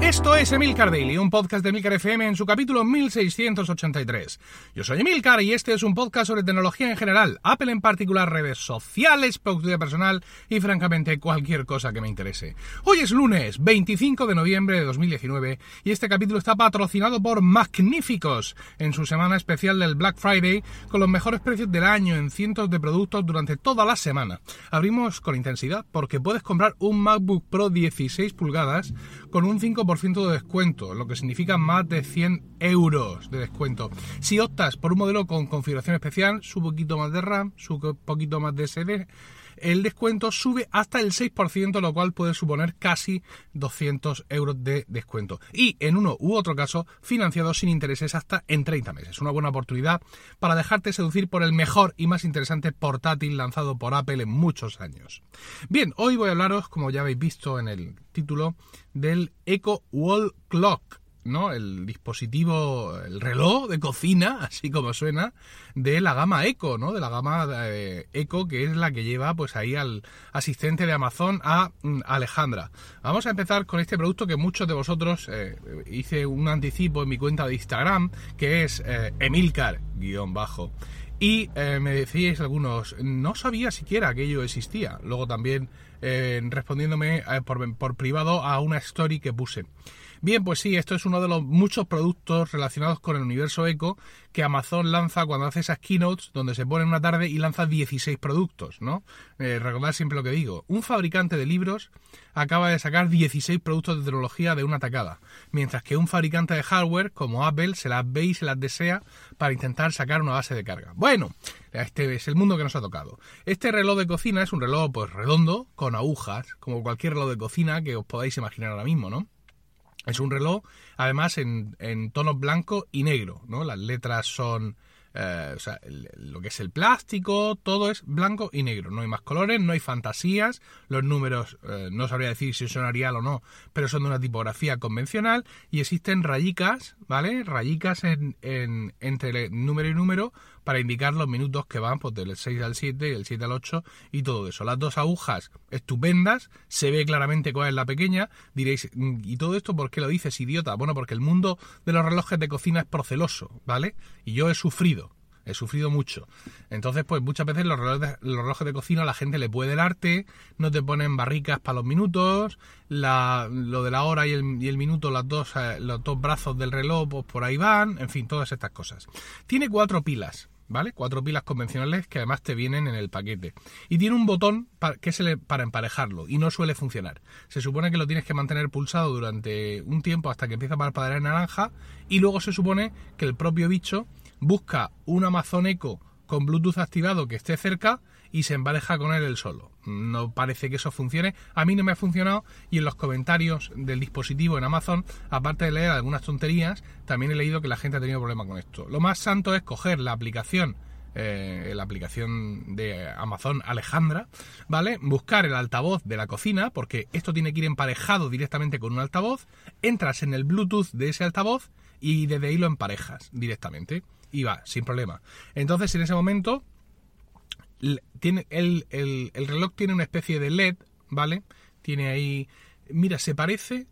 esto es Emilcar Daily, un podcast de Emilcar FM en su capítulo 1683. Yo soy Emilcar y este es un podcast sobre tecnología en general, Apple en particular, redes sociales, productividad personal y francamente cualquier cosa que me interese. Hoy es lunes 25 de noviembre de 2019 y este capítulo está patrocinado por Magníficos en su semana especial del Black Friday con los mejores precios del año en cientos de productos durante toda la semana. Abrimos con intensidad porque puedes comprar un MacBook Pro 16 pulgadas con un 5% de descuento, lo que significa más de 100 euros de descuento. Si optas por un modelo con configuración especial, su poquito más de RAM, su poquito más de SD, el descuento sube hasta el 6%, lo cual puede suponer casi 200 euros de descuento. Y en uno u otro caso, financiado sin intereses hasta en 30 meses. Una buena oportunidad para dejarte seducir por el mejor y más interesante portátil lanzado por Apple en muchos años. Bien, hoy voy a hablaros, como ya habéis visto en el título, del Echo Wall Clock ¿no? El dispositivo, el reloj de cocina, así como suena, de la gama Eco, ¿no? De la gama eh, Eco, que es la que lleva pues ahí al asistente de Amazon a mm, Alejandra. Vamos a empezar con este producto que muchos de vosotros eh, hice un anticipo en mi cuenta de Instagram, que es eh, Emilcar-bajo. Y me decíais algunos, no sabía siquiera que ello existía. Luego también respondiéndome por, por privado a una story que puse. Bien, pues sí, esto es uno de los muchos productos relacionados con el universo eco que Amazon lanza cuando hace esas keynotes donde se pone una tarde y lanza 16 productos, ¿no? Eh, recordad siempre lo que digo. Un fabricante de libros acaba de sacar 16 productos de tecnología de una tacada, mientras que un fabricante de hardware como Apple se las ve y se las desea para intentar sacar una base de carga. Bueno, este es el mundo que nos ha tocado. Este reloj de cocina es un reloj pues redondo, con agujas, como cualquier reloj de cocina que os podáis imaginar ahora mismo, ¿no? Es un reloj, además, en, en tonos blanco y negro, ¿no? Las letras son... Eh, o sea, lo que es el plástico, todo es blanco y negro. No hay más colores, no hay fantasías. Los números, eh, no sabría decir si son Arial o no, pero son de una tipografía convencional. Y existen rayicas, ¿vale? Rayicas en, en, entre número y número para indicar los minutos que van pues, del 6 al 7 y del 7 al 8 y todo eso. Las dos agujas estupendas, se ve claramente cuál es la pequeña. Diréis, mm, ¿y todo esto por qué lo dices, idiota? Bueno, porque el mundo de los relojes de cocina es proceloso, ¿vale? Y yo he sufrido. He sufrido mucho. Entonces, pues muchas veces los relojes, de, los relojes de cocina la gente le puede el arte, no te ponen barricas para los minutos, la, lo de la hora y el, y el minuto, las dos, eh, los dos brazos del reloj, pues por ahí van, en fin, todas estas cosas. Tiene cuatro pilas, ¿vale? Cuatro pilas convencionales que además te vienen en el paquete. Y tiene un botón para, que se le, para emparejarlo y no suele funcionar. Se supone que lo tienes que mantener pulsado durante un tiempo hasta que empieza a parpadear en naranja y luego se supone que el propio bicho busca un Amazon Echo con Bluetooth activado que esté cerca y se empareja con él el solo. No parece que eso funcione. A mí no me ha funcionado y en los comentarios del dispositivo en Amazon, aparte de leer algunas tonterías, también he leído que la gente ha tenido problemas con esto. Lo más santo es coger la aplicación eh, la aplicación de Amazon Alejandra, ¿vale? Buscar el altavoz de la cocina, porque esto tiene que ir emparejado directamente con un altavoz, entras en el Bluetooth de ese altavoz y desde ahí lo emparejas directamente va, sin problema. Entonces en ese momento tiene el, el, reloj tiene una especie de LED, ¿vale? Tiene ahí... Mira, se parece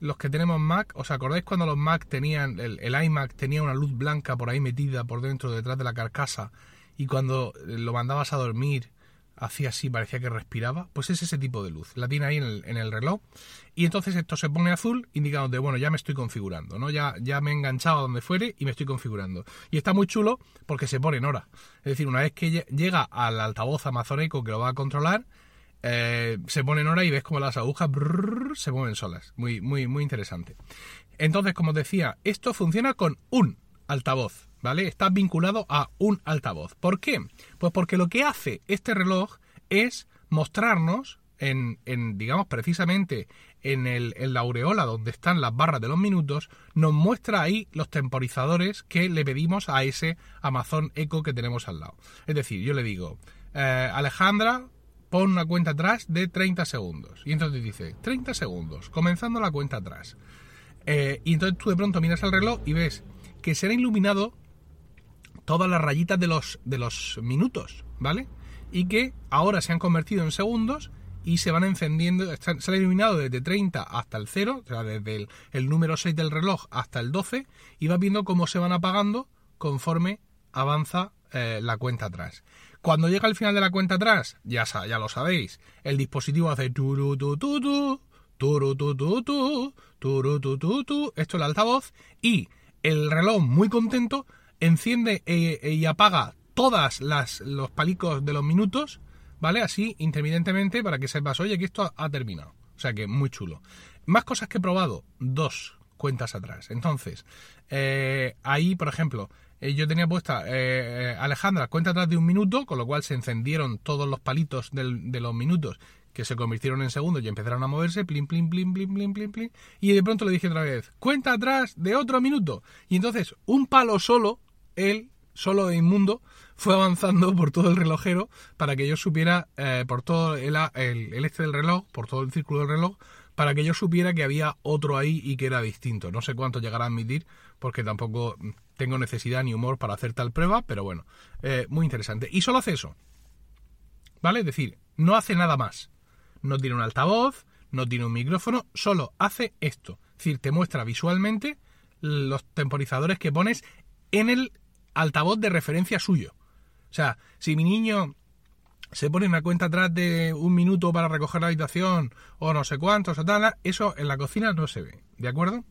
los que tenemos Mac, ¿os acordáis cuando los Mac tenían, el, el, iMac tenía una luz blanca por ahí metida por dentro, detrás de la carcasa, y cuando lo mandabas a dormir hacía así, parecía que respiraba, pues es ese tipo de luz. La tiene ahí en el, reloj y entonces esto se pone azul indicando de, bueno, ya me estoy configurando, ¿no? Ya, ya me he enganchado a donde fuere y me estoy configurando. Y está muy chulo porque se pone en hora. Es decir, una vez que llega al altavoz Amazon Echo que lo va a controlar, eh, se pone en hora y ves como las agujas se mueven solas. Muy, muy, muy interesante. Entonces, como os decía, esto funciona con un altavoz. ¿vale? Está vinculado a un altavoz. ¿Por qué? Pues porque lo que hace este reloj es mostrarnos en, en digamos, precisamente en, el, en la aureola donde están las barras de los minutos, nos muestra ahí los temporizadores que le pedimos a ese Amazon Echo que tenemos al lado. Es decir, yo le digo, eh, Alejandra, pon una cuenta atrás de 30 segundos. Y entonces dice, 30 segundos, comenzando la cuenta atrás. Eh, y entonces tú de pronto miras el reloj y ves que será iluminado todas las rayitas de los, de los minutos, ¿vale? Y que ahora se han convertido en segundos y se van encendiendo, se han iluminado desde 30 hasta el 0, desde el, número 6 del reloj hasta el 12, y vas viendo cómo se van apagando conforme avanza eh, la cuenta atrás. Cuando llega al final de la cuenta atrás, ya, ya lo sabéis, el dispositivo hace turu tu tu tu, turu tu tu turu esto es el altavoz, y el reloj muy contento enciende eh, y apaga todas las los palicos de los minutos ¿vale? Así, intermitentemente, para que sepas, oye, que esto ha terminado. O sea que muy chulo. Más cosas que he probado, dos cuentas atrás. Entonces, eh, ahí, por ejemplo, eh, yo tenía puesta eh, Alejandra cuenta atrás de un minuto, con lo cual se encendieron todos los palitos de los minutos que se convirtieron en segundos y empezaron a moverse, plin, plin, plin, plin, plin, plin, plin, y de pronto le dije otra vez, cuenta atrás de otro minuto. Y entonces, un palo solo, él, solo de inmundo, fue avanzando por todo el relojero para que yo supiera, eh, por todo el, el, este del reloj, por todo el círculo del reloj, para que yo supiera que había otro ahí y que era distinto. No sé cuánto llegará a admitir, porque tampoco tengo necesidad ni humor para hacer tal prueba, pero bueno, eh, muy interesante. Y solo hace eso. ¿Vale? Es decir, no hace nada más. No tiene un altavoz, no tiene un micrófono, solo hace esto. Es decir, te muestra visualmente los temporizadores que pones en el altavoz de referencia suyo. O sea, si mi niño se pone una cuenta atrás de un minuto para recoger la habitación o no sé cuántos o tal, eso en la cocina no se ve, ¿de acuerdo?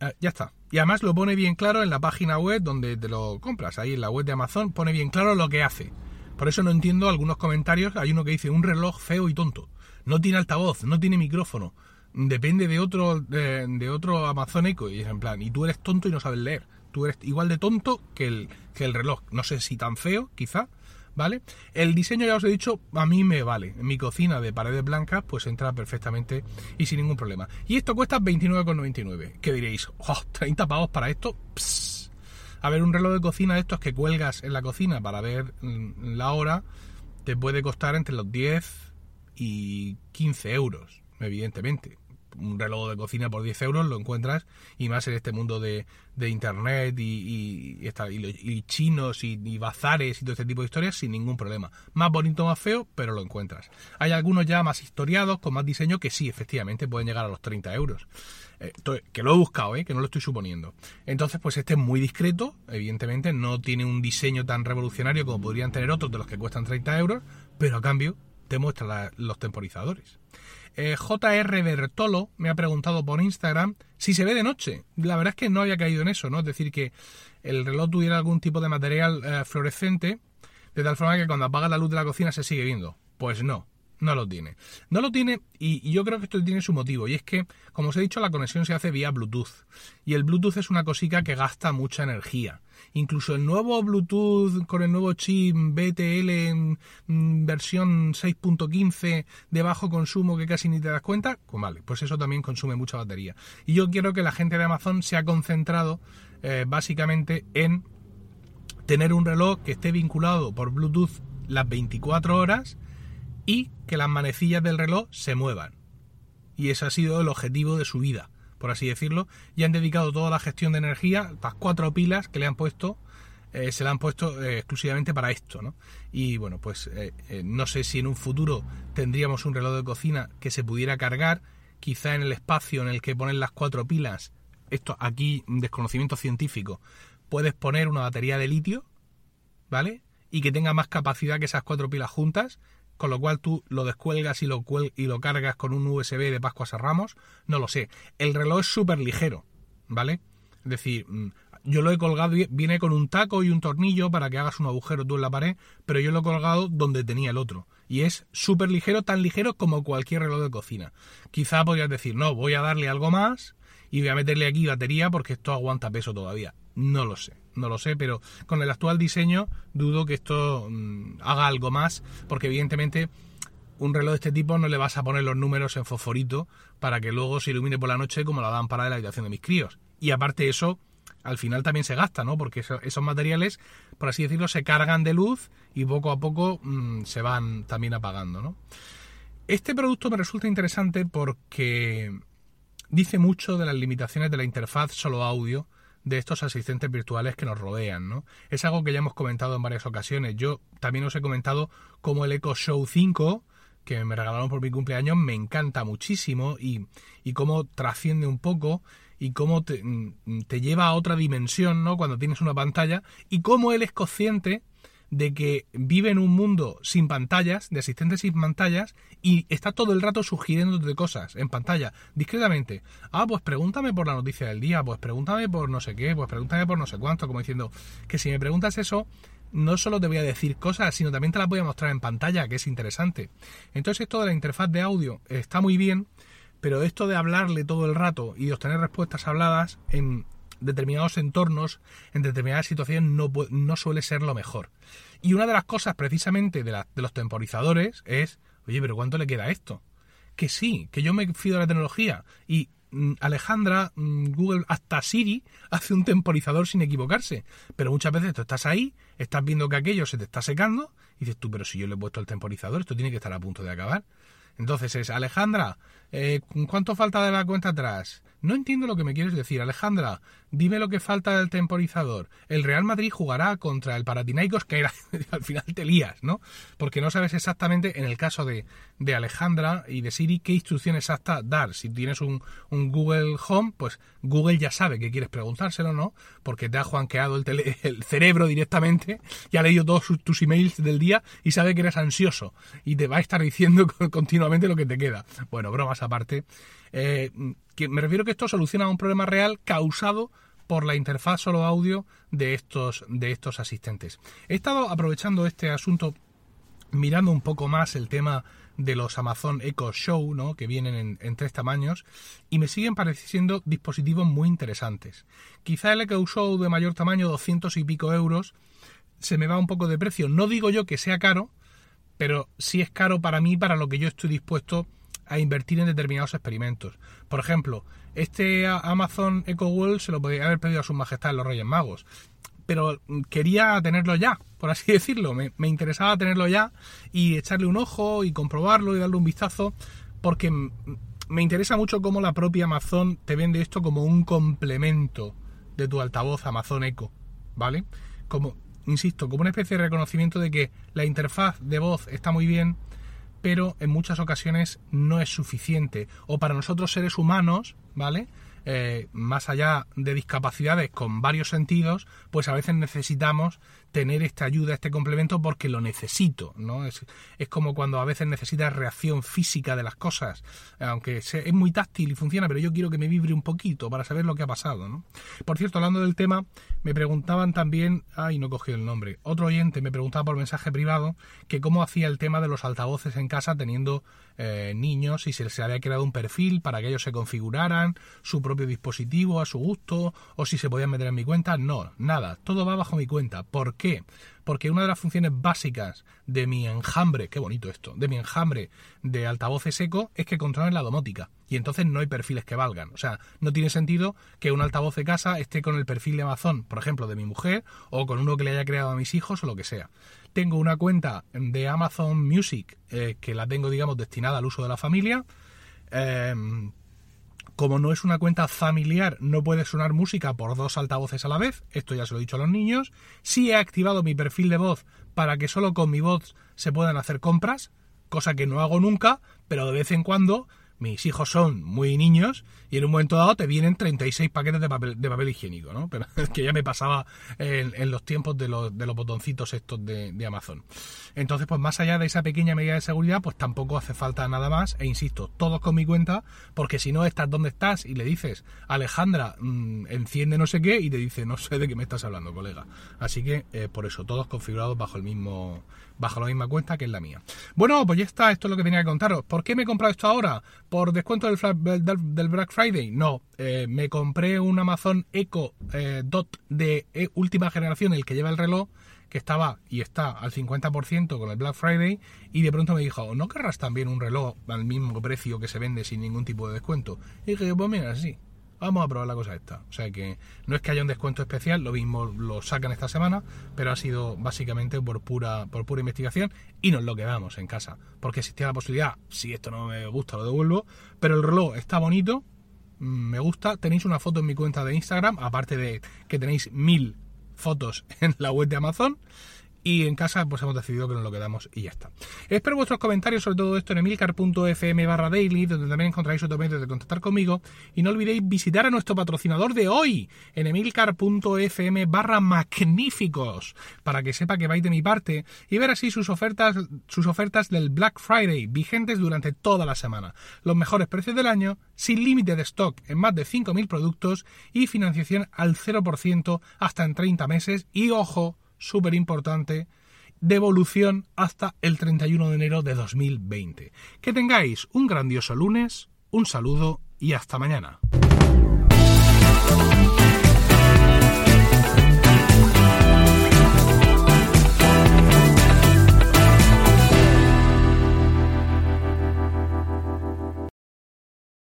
Eh, ya está. Y además lo pone bien claro en la página web donde te lo compras, ahí en la web de Amazon pone bien claro lo que hace. Por eso no entiendo algunos comentarios, hay uno que dice un reloj feo y tonto, no tiene altavoz, no tiene micrófono, depende de otro de, otro amazónico y es en plan, y tú eres tonto y no sabes leer tú eres igual de tonto que el, que el reloj. No sé si tan feo, quizá, ¿vale? El diseño, ya os he dicho, a mí me vale. En mi cocina de paredes blancas, pues entra perfectamente y sin ningún problema. Y esto cuesta 29,99. ¿Qué diréis? Oh, ¿30 pavos para esto? A ver, un reloj de cocina de estos que cuelgas en la cocina para ver mm, la hora, te puede costar entre los 10 y 15 euros, evidentemente un reloj de cocina por 10 euros lo encuentras y más en este mundo de, internet y, y, chinos y, bazares y todo este tipo de historias sin ningún problema. Más bonito, más feo, pero lo encuentras. Hay algunos ya más historiados, con más diseño, que sí, efectivamente pueden llegar a los 30 euros. Eh, que lo he buscado, eh, que no lo estoy suponiendo. Entonces, pues este es muy discreto, evidentemente, no tiene un diseño tan revolucionario como podrían tener otros de los que cuestan 30 euros, pero a cambio te muestra los temporizadores. Eh, JR Bertolo me ha preguntado por Instagram si se ve de noche. La verdad es que no había caído en eso, ¿no? Es decir, que el reloj tuviera algún tipo de material eh, fluorescente, de tal forma que cuando apaga la luz de la cocina se sigue viendo. Pues no, no lo tiene. No lo tiene y, yo creo que esto tiene su motivo y es que, como os he dicho, la conexión se hace vía Bluetooth y el Bluetooth es una cosica que gasta mucha energía. Incluso el nuevo Bluetooth con el nuevo chip BTL en mm, versión 6.15 de bajo consumo que casi ni te das cuenta, pues vale, pues eso también consume mucha batería. Y yo quiero que la gente de Amazon se ha concentrado eh, básicamente en tener un reloj que esté vinculado por Bluetooth las 24 horas y que las manecillas del reloj se muevan. Y ese ha sido el objetivo de su vida, por así decirlo. Y han dedicado toda la gestión de energía, las cuatro pilas que le han puesto, eh, se la han puesto eh, exclusivamente para esto, ¿no? Y bueno, pues eh, no sé si en un futuro tendríamos un reloj de cocina que se pudiera cargar, quizá en el espacio en el que ponen las cuatro pilas, esto aquí, desconocimiento científico, puedes poner una batería de litio, ¿vale? Y que tenga más capacidad que esas cuatro pilas juntas, con lo cual tú lo descuelgas y lo, y lo cargas con un USB de Pascuas a Ramos, no lo sé. El reloj es súper ligero, ¿vale? Es decir, mm, yo lo he colgado, viene con un taco y un tornillo para que hagas un agujero tú en la pared, pero yo lo he colgado donde tenía el otro. Y es súper ligero, tan ligero como cualquier reloj de cocina. Quizá podrías decir, no, voy a darle algo más y voy a meterle aquí batería porque esto aguanta peso todavía. No lo sé no lo sé, pero con el actual diseño dudo que esto mm, haga algo más, porque evidentemente un reloj de este tipo no le vas a poner los números en fosforito para que luego se ilumine por la noche como la lámpara de la habitación de mis críos. Y aparte eso, al final también se gasta, ¿no? Porque esos materiales, por así decirlo, se cargan de luz y poco a poco mm, se van también apagando, ¿no? Este producto me resulta interesante porque dice mucho de las limitaciones de la interfaz solo audio de estos asistentes virtuales que nos rodean, ¿no? Es algo que ya hemos comentado en varias ocasiones. Yo también os he comentado cómo el Echo Show 5 que me regalaron por mi cumpleaños me encanta muchísimo y, y cómo trasciende un poco y cómo te, mm, te, lleva a otra dimensión, ¿no? Cuando tienes una pantalla y cómo él es consciente de que vive en un mundo sin pantallas, de asistentes sin pantallas, y está todo el rato sugiriéndote cosas en pantalla, discretamente. Ah, pues pregúntame por la noticia del día, pues pregúntame por no sé qué, pues pregúntame por no sé cuánto, como diciendo que si me preguntas eso, no solo te voy a decir cosas, sino también te las voy a mostrar en pantalla, que es interesante. Entonces esto de la interfaz de audio está muy bien, pero esto de hablarle todo el rato y obtener respuestas habladas en determinados entornos, en determinadas situaciones, no, no suele ser lo mejor. Y una de las cosas precisamente de, de los temporizadores es, oye, pero ¿cuánto le queda esto? Que sí, que yo me fío de la tecnología y Mm, Alejandra, mm, Google, hasta Siri hace un temporizador sin equivocarse. Pero muchas veces tú estás ahí, estás viendo que aquello se te está secando y dices tú, pero si yo le he puesto el temporizador, esto tiene que estar a punto de acabar. Entonces es, Alejandra, eh, ¿cuánto falta de la cuenta atrás? No entiendo lo que me quieres decir, Alejandra. Dime lo que falta del temporizador. El Real Madrid jugará contra el Paratinaicos, que era, al final te lías, ¿no? Porque no sabes exactamente, en el caso de, de Alejandra y de Siri, qué instrucción exacta dar. Si tienes un, un, Google Home, pues Google ya sabe que quieres preguntárselo, ¿no? Porque te ha juanqueado el, el cerebro directamente, y ha leído todos tus emails del día y sabe que eres ansioso y te va a estar diciendo continuamente lo que te queda. Bueno, bromas aparte. Eh, me refiero que esto soluciona un problema real causado por la interfaz solo audio de estos, de estos asistentes. He estado aprovechando este asunto mirando un poco más el tema de los Amazon Echo Show, ¿no? que vienen en, tres tamaños, y me siguen pareciendo dispositivos muy interesantes. Quizá el Echo Show de mayor tamaño, 200 y pico euros, se me va un poco de precio. No digo yo que sea caro, pero sí es caro para mí, para lo que yo estoy dispuesto invertir en determinados experimentos. Por ejemplo, este Amazon Echo Wall se lo podría haber pedido a su majestad los Reyes Magos, pero quería tenerlo ya, por así decirlo. Me, interesaba tenerlo ya y echarle un ojo y comprobarlo y darle un vistazo, porque me interesa mucho cómo la propia Amazon te vende esto como un complemento de tu altavoz Amazon Echo, ¿vale? Como, insisto, como una especie de reconocimiento de que la interfaz de voz está muy bien, pero en muchas ocasiones no es suficiente. O para nosotros seres humanos, ¿vale? Eh, más allá de discapacidades con varios sentidos, pues a veces necesitamos tener esta ayuda, este complemento, porque lo necesito, ¿no? Es, es como cuando a veces necesitas reacción física de las cosas, aunque es muy táctil y funciona, pero yo quiero que me vibre un poquito para saber lo que ha pasado, ¿no? Por cierto, hablando del tema, me preguntaban también, ay, no cogí el nombre, otro oyente me preguntaba por mensaje privado que cómo hacía el tema de los altavoces en casa teniendo eh, niños, si se, se había creado un perfil para que ellos se configuraran su propio dispositivo a su gusto, o si se podían meter en mi cuenta, no, nada, todo va bajo mi cuenta. ¿Por qué? Porque una de las funciones básicas de mi enjambre, qué bonito esto, de mi enjambre de altavoces eco es que controlen la domótica. Y entonces no hay perfiles que valgan. O sea, no tiene sentido que un altavoz de casa esté con el perfil de Amazon, por ejemplo, de mi mujer, o con uno que le haya creado a mis hijos o lo que sea. Tengo una cuenta de Amazon Music eh, que la tengo, digamos, destinada al uso de la familia. Eh, como no es una cuenta familiar, no puede sonar música por dos altavoces a la vez, esto ya se lo he dicho a los niños. Sí he activado mi perfil de voz para que solo con mi voz se puedan hacer compras, cosa que no hago nunca, pero de vez en cuando mis hijos son muy niños y en un momento dado te vienen 36 paquetes de papel, de papel higiénico, ¿no? Pero es que ya me pasaba en, los tiempos de los, botoncitos estos de, Amazon. Entonces, pues más allá de esa pequeña medida de seguridad, pues tampoco hace falta nada más. E insisto, todos con mi cuenta, porque si no estás donde estás y le dices, Alejandra, mmm, enciende no sé qué, y te dice, no sé de qué me estás hablando, colega. Así que, eh, por eso, todos configurados bajo el mismo bajo la misma cuenta que es la mía. Bueno, pues ya está, esto es lo que tenía que contaros. ¿Por qué me he comprado esto ahora? ¿Por descuento del, del, Black Friday? No, eh, me compré un Amazon Echo eh, Dot de eh, última generación, el que lleva el reloj, que estaba y está al 50% con el Black Friday, y de pronto me dijo, ¿no querrás también un reloj al mismo precio que se vende sin ningún tipo de descuento? Y dije, pues mira, sí, vamos a probar la cosa esta. O sea que no es que haya un descuento especial, lo mismo lo sacan esta semana, pero ha sido básicamente por pura, por pura investigación y nos lo quedamos en casa. Porque existía la posibilidad, si esto no me gusta lo devuelvo, pero el reloj está bonito, mm, me gusta, tenéis una foto en mi cuenta de Instagram, aparte de que tenéis mil fotos en la web de Amazon. Y en casa pues hemos decidido que nos lo quedamos y ya está. Espero vuestros comentarios sobre todo esto en emilcar.fm barra daily, donde también encontraréis otro medio de contactar conmigo. Y no olvidéis visitar a nuestro patrocinador de hoy en emilcar.fm barra magníficos, para que sepa que vais de mi parte y ver así sus ofertas, sus ofertas del Black Friday, vigentes durante toda la semana. Los mejores precios del año, sin límite de stock en más de 5.000 productos y financiación al 0% hasta en 30 meses. Y ojo, súper importante, devolución hasta el 31 de enero de 2020. Que tengáis un grandioso lunes, un saludo y hasta mañana.